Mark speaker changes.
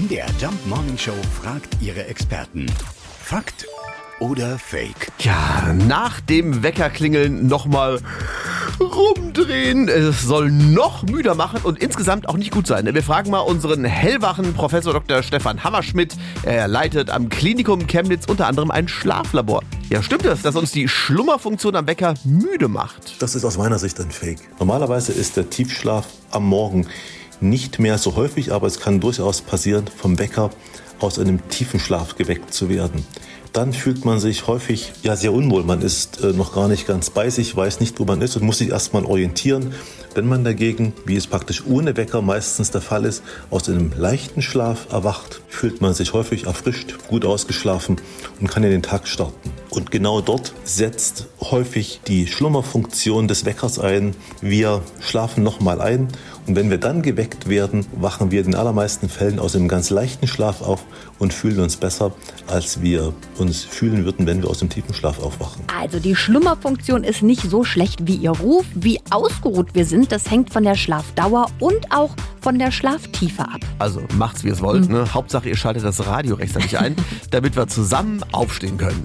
Speaker 1: MDR Jump Morning Show fragt ihre Experten. Fakt oder Fake?
Speaker 2: Ja, nach dem Weckerklingeln nochmal rumdrehen. Es soll noch müder machen und insgesamt auch nicht gut sein. Wir fragen mal unseren hellwachen Professor Dr. Stefan Hammerschmidt. Er leitet am Klinikum Chemnitz unter anderem ein Schlaflabor. Ja, stimmt es, dass uns die Schlummerfunktion am Wecker müde macht?
Speaker 3: Das ist aus meiner Sicht ein Fake. Normalerweise ist der Tiefschlaf am Morgen nicht mehr so häufig, aber es kann durchaus passieren, vom Wecker aus einem tiefen Schlaf geweckt zu werden. Dann fühlt man sich häufig ja sehr unwohl. Man ist äh, noch gar nicht ganz bei sich, weiß nicht, wo man ist und muss sich erstmal orientieren. Wenn man dagegen, wie es praktisch ohne Wecker meistens der Fall ist, aus einem leichten Schlaf erwacht, fühlt man sich häufig erfrischt, gut ausgeschlafen und kann in den Tag starten. Und genau dort setzt häufig die Schlummerfunktion des Weckers ein. Wir schlafen nochmal ein und wenn wir dann geweckt werden, wachen wir in den allermeisten Fällen aus einem ganz leichten Schlaf auf und fühlen uns besser, als wir uns fühlen würden, wenn wir aus dem tiefen Schlaf aufwachen.
Speaker 4: Also die Schlummerfunktion ist nicht so schlecht wie ihr Ruf. Wie ausgeruht wir sind, das hängt von der Schlafdauer und auch von der Schlaftiefe ab.
Speaker 2: Also macht's, wie ihr es wollt. Ne? Hauptsache, ihr schaltet das Radio rechtzeitig ein, damit wir zusammen aufstehen können.